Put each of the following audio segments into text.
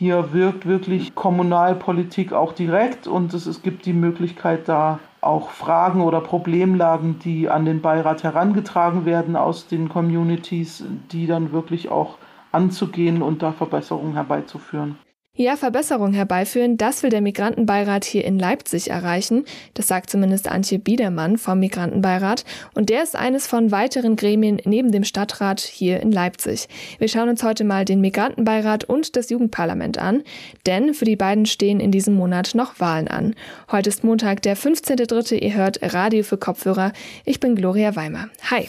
hier wirkt wirklich Kommunalpolitik auch direkt und es, es gibt die Möglichkeit, da auch Fragen oder Problemlagen, die an den Beirat herangetragen werden aus den Communities, die dann wirklich auch anzugehen und da Verbesserungen herbeizuführen. Ja, Verbesserung herbeiführen, das will der Migrantenbeirat hier in Leipzig erreichen. Das sagt zumindest Antje Biedermann vom Migrantenbeirat. Und der ist eines von weiteren Gremien neben dem Stadtrat hier in Leipzig. Wir schauen uns heute mal den Migrantenbeirat und das Jugendparlament an, denn für die beiden stehen in diesem Monat noch Wahlen an. Heute ist Montag, der 15.3. Ihr hört Radio für Kopfhörer. Ich bin Gloria Weimer. Hi.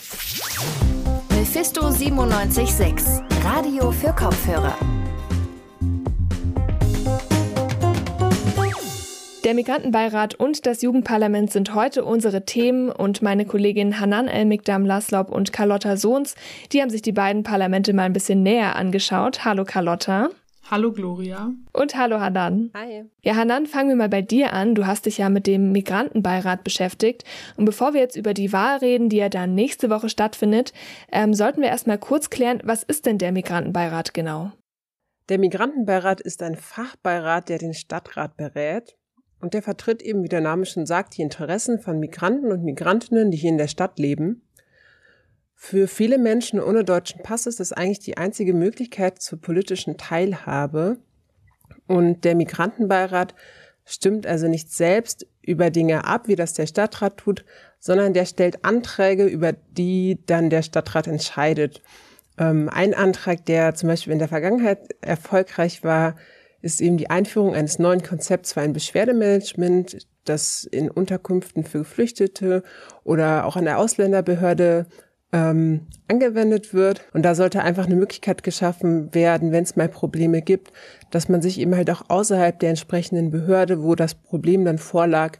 Mephisto 97.6, Radio für Kopfhörer. Der Migrantenbeirat und das Jugendparlament sind heute unsere Themen und meine Kollegin Hanan El-Mikdam-Laslob und Carlotta Sohns, die haben sich die beiden Parlamente mal ein bisschen näher angeschaut. Hallo Carlotta. Hallo Gloria. Und hallo Hanan. Hi. Ja, Hanan, fangen wir mal bei dir an. Du hast dich ja mit dem Migrantenbeirat beschäftigt. Und bevor wir jetzt über die Wahl reden, die ja dann nächste Woche stattfindet, ähm, sollten wir erstmal kurz klären, was ist denn der Migrantenbeirat genau? Der Migrantenbeirat ist ein Fachbeirat, der den Stadtrat berät. Und der vertritt eben, wie der Name schon sagt, die Interessen von Migranten und Migrantinnen, die hier in der Stadt leben. Für viele Menschen ohne deutschen Pass ist das eigentlich die einzige Möglichkeit zur politischen Teilhabe. Und der Migrantenbeirat stimmt also nicht selbst über Dinge ab, wie das der Stadtrat tut, sondern der stellt Anträge, über die dann der Stadtrat entscheidet. Ähm, ein Antrag, der zum Beispiel in der Vergangenheit erfolgreich war, ist eben die Einführung eines neuen Konzepts für ein Beschwerdemanagement, das in Unterkünften für Geflüchtete oder auch an der Ausländerbehörde ähm, angewendet wird. Und da sollte einfach eine Möglichkeit geschaffen werden, wenn es mal Probleme gibt, dass man sich eben halt auch außerhalb der entsprechenden Behörde, wo das Problem dann vorlag,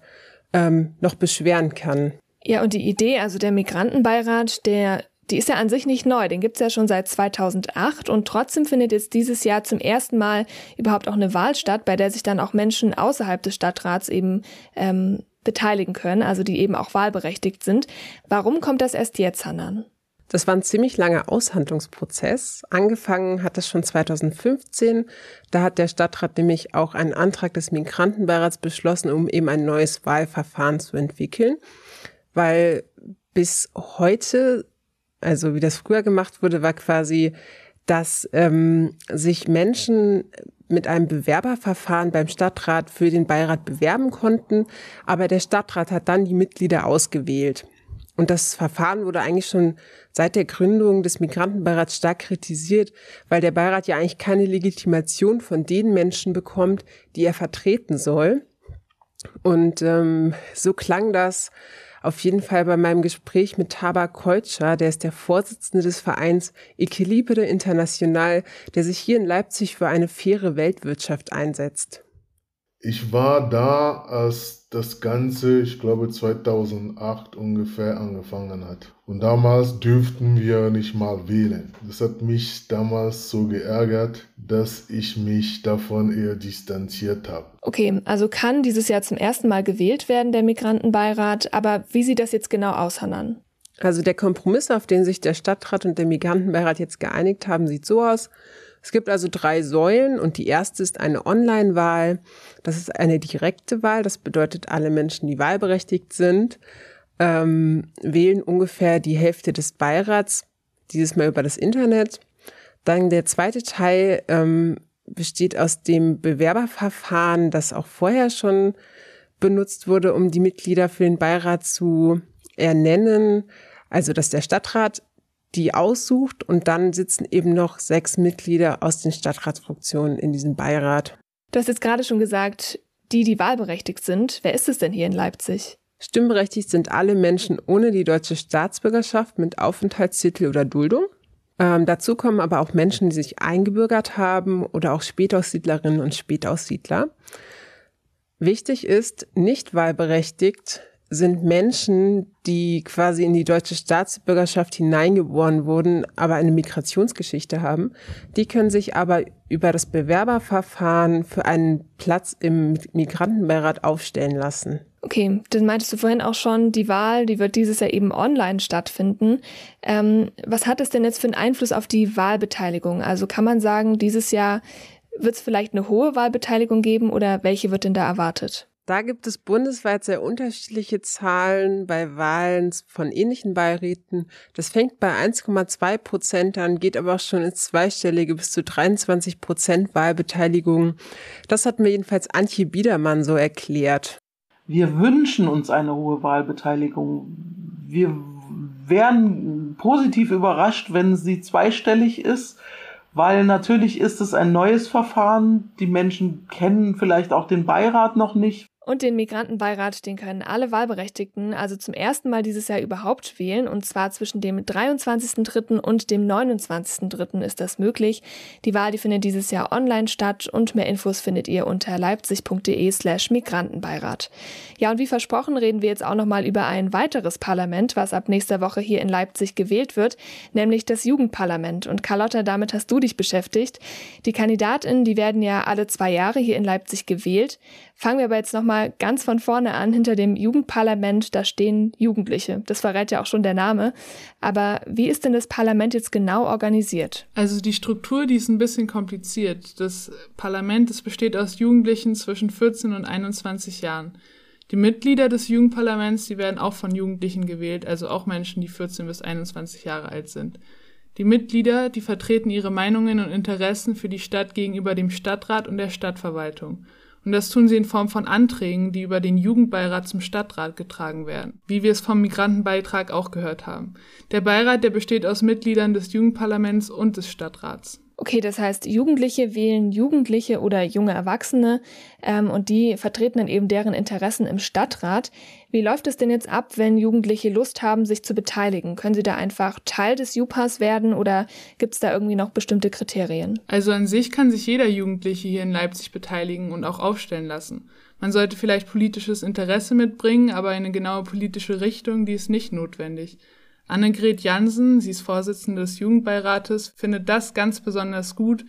ähm, noch beschweren kann. Ja, und die Idee, also der Migrantenbeirat, der die ist ja an sich nicht neu, den gibt's ja schon seit 2008 und trotzdem findet jetzt dieses Jahr zum ersten Mal überhaupt auch eine Wahl statt, bei der sich dann auch Menschen außerhalb des Stadtrats eben ähm, beteiligen können, also die eben auch wahlberechtigt sind. Warum kommt das erst jetzt, Hanan? Das war ein ziemlich langer Aushandlungsprozess. Angefangen hat das schon 2015. Da hat der Stadtrat nämlich auch einen Antrag des Migrantenbeirats beschlossen, um eben ein neues Wahlverfahren zu entwickeln. Weil bis heute also wie das früher gemacht wurde, war quasi, dass ähm, sich Menschen mit einem Bewerberverfahren beim Stadtrat für den Beirat bewerben konnten, aber der Stadtrat hat dann die Mitglieder ausgewählt. Und das Verfahren wurde eigentlich schon seit der Gründung des Migrantenbeirats stark kritisiert, weil der Beirat ja eigentlich keine Legitimation von den Menschen bekommt, die er vertreten soll. Und ähm, so klang das auf jeden Fall bei meinem Gespräch mit Taba Keutscher, der ist der Vorsitzende des Vereins Equilibre International, der sich hier in Leipzig für eine faire Weltwirtschaft einsetzt. Ich war da, als das Ganze, ich glaube 2008 ungefähr angefangen hat. Und damals dürften wir nicht mal wählen. Das hat mich damals so geärgert, dass ich mich davon eher distanziert habe. Okay, also kann dieses Jahr zum ersten Mal gewählt werden, der Migrantenbeirat. Aber wie sieht das jetzt genau aus, Hanan? Also der Kompromiss, auf den sich der Stadtrat und der Migrantenbeirat jetzt geeinigt haben, sieht so aus. Es gibt also drei Säulen und die erste ist eine Online-Wahl. Das ist eine direkte Wahl. Das bedeutet, alle Menschen, die wahlberechtigt sind, ähm, wählen ungefähr die Hälfte des Beirats, dieses Mal über das Internet. Dann der zweite Teil ähm, besteht aus dem Bewerberverfahren, das auch vorher schon benutzt wurde, um die Mitglieder für den Beirat zu ernennen. Also, dass der Stadtrat die aussucht und dann sitzen eben noch sechs Mitglieder aus den Stadtratsfraktionen in diesem Beirat. Du hast jetzt gerade schon gesagt, die, die wahlberechtigt sind. Wer ist es denn hier in Leipzig? Stimmberechtigt sind alle Menschen ohne die deutsche Staatsbürgerschaft mit Aufenthaltstitel oder Duldung. Ähm, dazu kommen aber auch Menschen, die sich eingebürgert haben oder auch Spätaussiedlerinnen und Spätaussiedler. Wichtig ist, nicht wahlberechtigt sind Menschen, die quasi in die deutsche Staatsbürgerschaft hineingeboren wurden, aber eine Migrationsgeschichte haben. Die können sich aber über das Bewerberverfahren für einen Platz im Migrantenbeirat aufstellen lassen. Okay, das meintest du vorhin auch schon, die Wahl, die wird dieses Jahr eben online stattfinden. Ähm, was hat es denn jetzt für einen Einfluss auf die Wahlbeteiligung? Also kann man sagen, dieses Jahr Wird es vielleicht eine hohe Wahlbeteiligung geben oder welche wird denn da erwartet? Da gibt es bundesweit sehr unterschiedliche Zahlen bei Wahlen von ähnlichen Beiräten. Das fängt bei 1,2 Prozent an, geht aber auch schon ins Zweistellige bis zu 23 Prozent Wahlbeteiligung. Das hat mir jedenfalls Antje Biedermann so erklärt. Wir wünschen uns eine hohe Wahlbeteiligung. Wir wären positiv überrascht, wenn sie zweistellig ist weil natürlich ist es ein neues Verfahren. Die Menschen kennen vielleicht auch den Beirat noch nicht. Und den Migrantenbeirat, den können alle Wahlberechtigten also zum ersten Mal dieses Jahr überhaupt wählen. Und zwar zwischen dem 23.03. und dem 29.03. ist das möglich. Die Wahl, die findet dieses Jahr online statt und mehr Infos findet ihr unter leipzig.de slash Migrantenbeirat. Ja, und wie versprochen reden wir jetzt auch nochmal über ein weiteres Parlament, was ab nächster Woche hier in Leipzig gewählt wird, nämlich das Jugendparlament. Und Carlotta, damit hast du dich beschäftigt. Die Kandidatinnen, die werden ja alle zwei Jahre hier in Leipzig gewählt. Fangen wir aber jetzt nochmal ganz von vorne an. Hinter dem Jugendparlament, da stehen Jugendliche. Das verrät ja auch schon der Name. Aber wie ist denn das Parlament jetzt genau organisiert? Also die Struktur, die ist ein bisschen kompliziert. Das Parlament, das besteht aus Jugendlichen zwischen 14 und 21 Jahren. Die Mitglieder des Jugendparlaments, die werden auch von Jugendlichen gewählt, also auch Menschen, die 14 bis 21 Jahre alt sind. Die Mitglieder, die vertreten ihre Meinungen und Interessen für die Stadt gegenüber dem Stadtrat und der Stadtverwaltung. Und das tun sie in Form von Anträgen, die über den Jugendbeirat zum Stadtrat getragen werden, wie wir es vom Migrantenbeitrag auch gehört haben. Der Beirat, der besteht aus Mitgliedern des Jugendparlaments und des Stadtrats. Okay, das heißt, Jugendliche wählen Jugendliche oder junge Erwachsene ähm, und die vertreten dann eben deren Interessen im Stadtrat. Wie läuft es denn jetzt ab, wenn Jugendliche Lust haben, sich zu beteiligen? Können sie da einfach Teil des JUPAs werden oder gibt es da irgendwie noch bestimmte Kriterien? Also an sich kann sich jeder Jugendliche hier in Leipzig beteiligen und auch aufstellen lassen. Man sollte vielleicht politisches Interesse mitbringen, aber eine genaue politische Richtung, die ist nicht notwendig. Annegret Jansen, sie ist Vorsitzende des Jugendbeirates, findet das ganz besonders gut,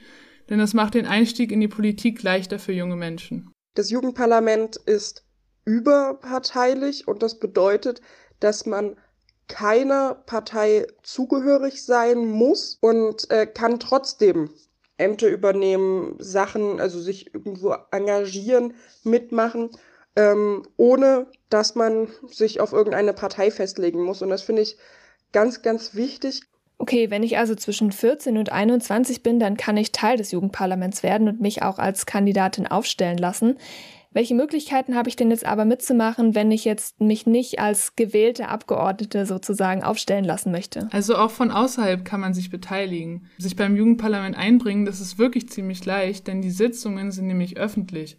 denn es macht den Einstieg in die Politik leichter für junge Menschen. Das Jugendparlament ist überparteilich und das bedeutet, dass man keiner Partei zugehörig sein muss und äh, kann trotzdem Ämter übernehmen, Sachen, also sich irgendwo engagieren, mitmachen, ähm, ohne dass man sich auf irgendeine Partei festlegen muss. Und das finde ich ganz, ganz wichtig. Okay, wenn ich also zwischen 14 und 21 bin, dann kann ich Teil des Jugendparlaments werden und mich auch als Kandidatin aufstellen lassen. Welche Möglichkeiten habe ich denn jetzt aber mitzumachen, wenn ich jetzt mich nicht als gewählte Abgeordnete sozusagen aufstellen lassen möchte? Also auch von außerhalb kann man sich beteiligen. Sich beim Jugendparlament einbringen, das ist wirklich ziemlich leicht, denn die Sitzungen sind nämlich öffentlich.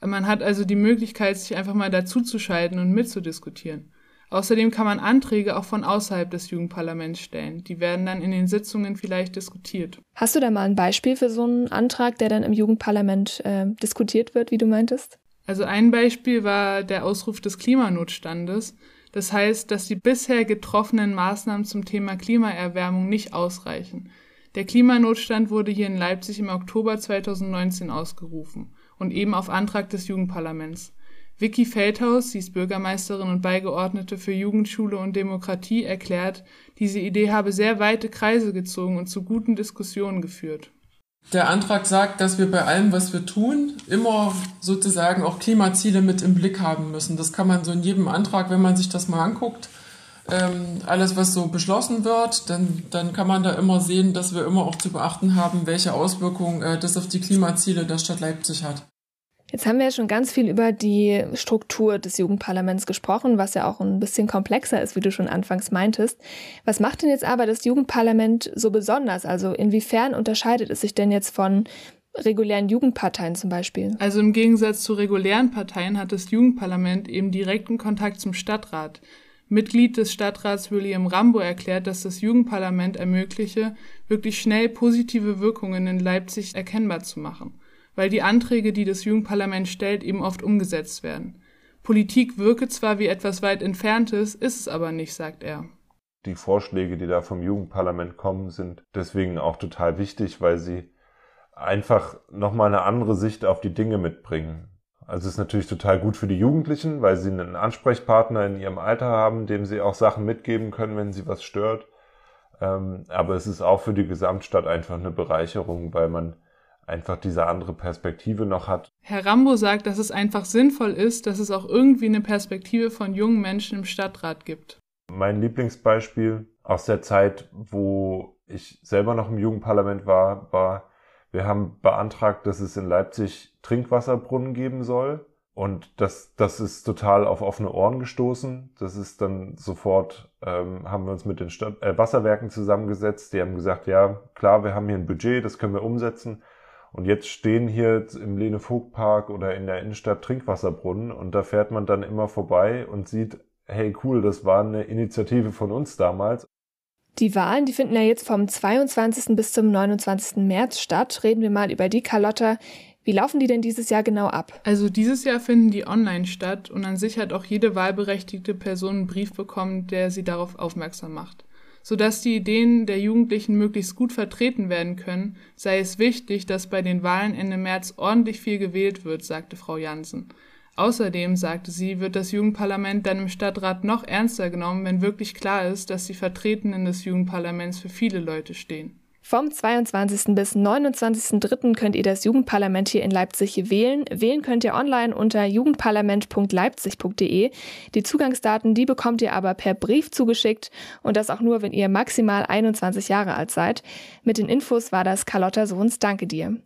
Man hat also die Möglichkeit, sich einfach mal dazuzuschalten und mitzudiskutieren. Außerdem kann man Anträge auch von außerhalb des Jugendparlaments stellen. Die werden dann in den Sitzungen vielleicht diskutiert. Hast du da mal ein Beispiel für so einen Antrag, der dann im Jugendparlament äh, diskutiert wird, wie du meintest? Also ein Beispiel war der Ausruf des Klimanotstandes. Das heißt, dass die bisher getroffenen Maßnahmen zum Thema Klimaerwärmung nicht ausreichen. Der Klimanotstand wurde hier in Leipzig im Oktober 2019 ausgerufen und eben auf Antrag des Jugendparlaments. Vicky Feldhaus, sie ist Bürgermeisterin und Beigeordnete für Jugendschule und Demokratie, erklärt, diese Idee habe sehr weite Kreise gezogen und zu guten Diskussionen geführt. Der Antrag sagt, dass wir bei allem, was wir tun, immer sozusagen auch Klimaziele mit im Blick haben müssen. Das kann man so in jedem Antrag, wenn man sich das mal anguckt, ähm, alles, was so beschlossen wird, dann, dann kann man da immer sehen, dass wir immer auch zu beachten haben, welche Auswirkungen äh, das auf die Klimaziele der Stadt Leipzig hat. Jetzt haben wir ja schon ganz viel über die Struktur des Jugendparlaments gesprochen, was ja auch ein bisschen komplexer ist, wie du schon anfangs meintest. Was macht denn jetzt aber das Jugendparlament so besonders? Also inwiefern unterscheidet es sich denn jetzt von regulären Jugendparteien zum Beispiel? Also im Gegensatz zu regulären Parteien hat das Jugendparlament eben direkten Kontakt zum Stadtrat. Mitglied des Stadtrats William Rambo erklärt, dass das Jugendparlament ermögliche, wirklich schnell positive Wirkungen in Leipzig erkennbar zu machen weil die Anträge, die das Jugendparlament stellt, eben oft umgesetzt werden. Politik wirke zwar wie etwas weit Entferntes, ist es aber nicht, sagt er. Die Vorschläge, die da vom Jugendparlament kommen, sind deswegen auch total wichtig, weil sie einfach nochmal eine andere Sicht auf die Dinge mitbringen. Also es ist natürlich total gut für die Jugendlichen, weil sie einen Ansprechpartner in ihrem Alter haben, dem sie auch Sachen mitgeben können, wenn sie was stört. Ähm, aber es ist auch für die Gesamtstadt einfach eine Bereicherung, weil man einfach diese andere Perspektive noch hat. Herr Rambo sagt, dass es einfach sinnvoll ist, dass es auch irgendwie eine Perspektive von jungen Menschen im Stadtrat gibt. Mein Lieblingsbeispiel aus der Zeit, wo ich selber noch im Jugendparlament war, war, wir haben beantragt, dass es in Leipzig Trinkwasserbrunnen geben soll. Und das, das ist total auf offene Ohren gestoßen. Das ist dann sofort, ähm, haben wir uns mit den Stadt, äh, Wasserwerken zusammengesetzt. Die haben gesagt, ja, klar, wir haben hier ein Budget, das können wir umsetzen. Und jetzt stehen hier im Lene-Vogt-Park oder in der Innenstadt Trinkwasserbrunnen und da fährt man dann immer vorbei und sieht, hey cool, das war eine Initiative von uns damals. Die Wahlen, die finden ja jetzt vom 22. bis zum 29. März statt. Reden wir mal über die Carlotta. Wie laufen die denn dieses Jahr genau ab? Also dieses Jahr finden die online statt und an sich hat auch jede wahlberechtigte Person einen Brief bekommen, der sie darauf aufmerksam macht. Sodass die Ideen der Jugendlichen möglichst gut vertreten werden können, sei es wichtig, dass bei den Wahlen Ende März ordentlich viel gewählt wird, sagte Frau Jansen. Außerdem, sagte sie, wird das Jugendparlament dann im Stadtrat noch ernster genommen, wenn wirklich klar ist, dass die Vertretenen des Jugendparlaments für viele Leute stehen. Vom 22. bis 29.03. könnt ihr das Jugendparlament hier in Leipzig wählen. Wählen könnt ihr online unter jugendparlament.leipzig.de. Die Zugangsdaten, die bekommt ihr aber per Brief zugeschickt und das auch nur, wenn ihr maximal 21 Jahre alt seid. Mit den Infos war das Carlotta Sohns. Danke dir.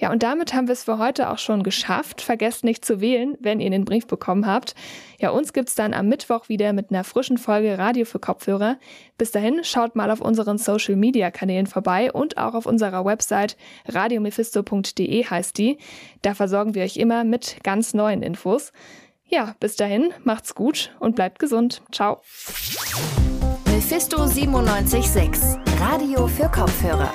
Ja, und damit haben wir es für heute auch schon geschafft. Vergesst nicht zu wählen, wenn ihr den Brief bekommen habt. Ja, uns gibt's dann am Mittwoch wieder mit einer frischen Folge Radio für Kopfhörer. Bis dahin schaut mal auf unseren Social Media Kanälen vorbei und auch auf unserer Website radiomephisto.de heißt die. Da versorgen wir euch immer mit ganz neuen Infos. Ja, bis dahin, macht's gut und bleibt gesund. Ciao. Mephisto 976, Radio für Kopfhörer.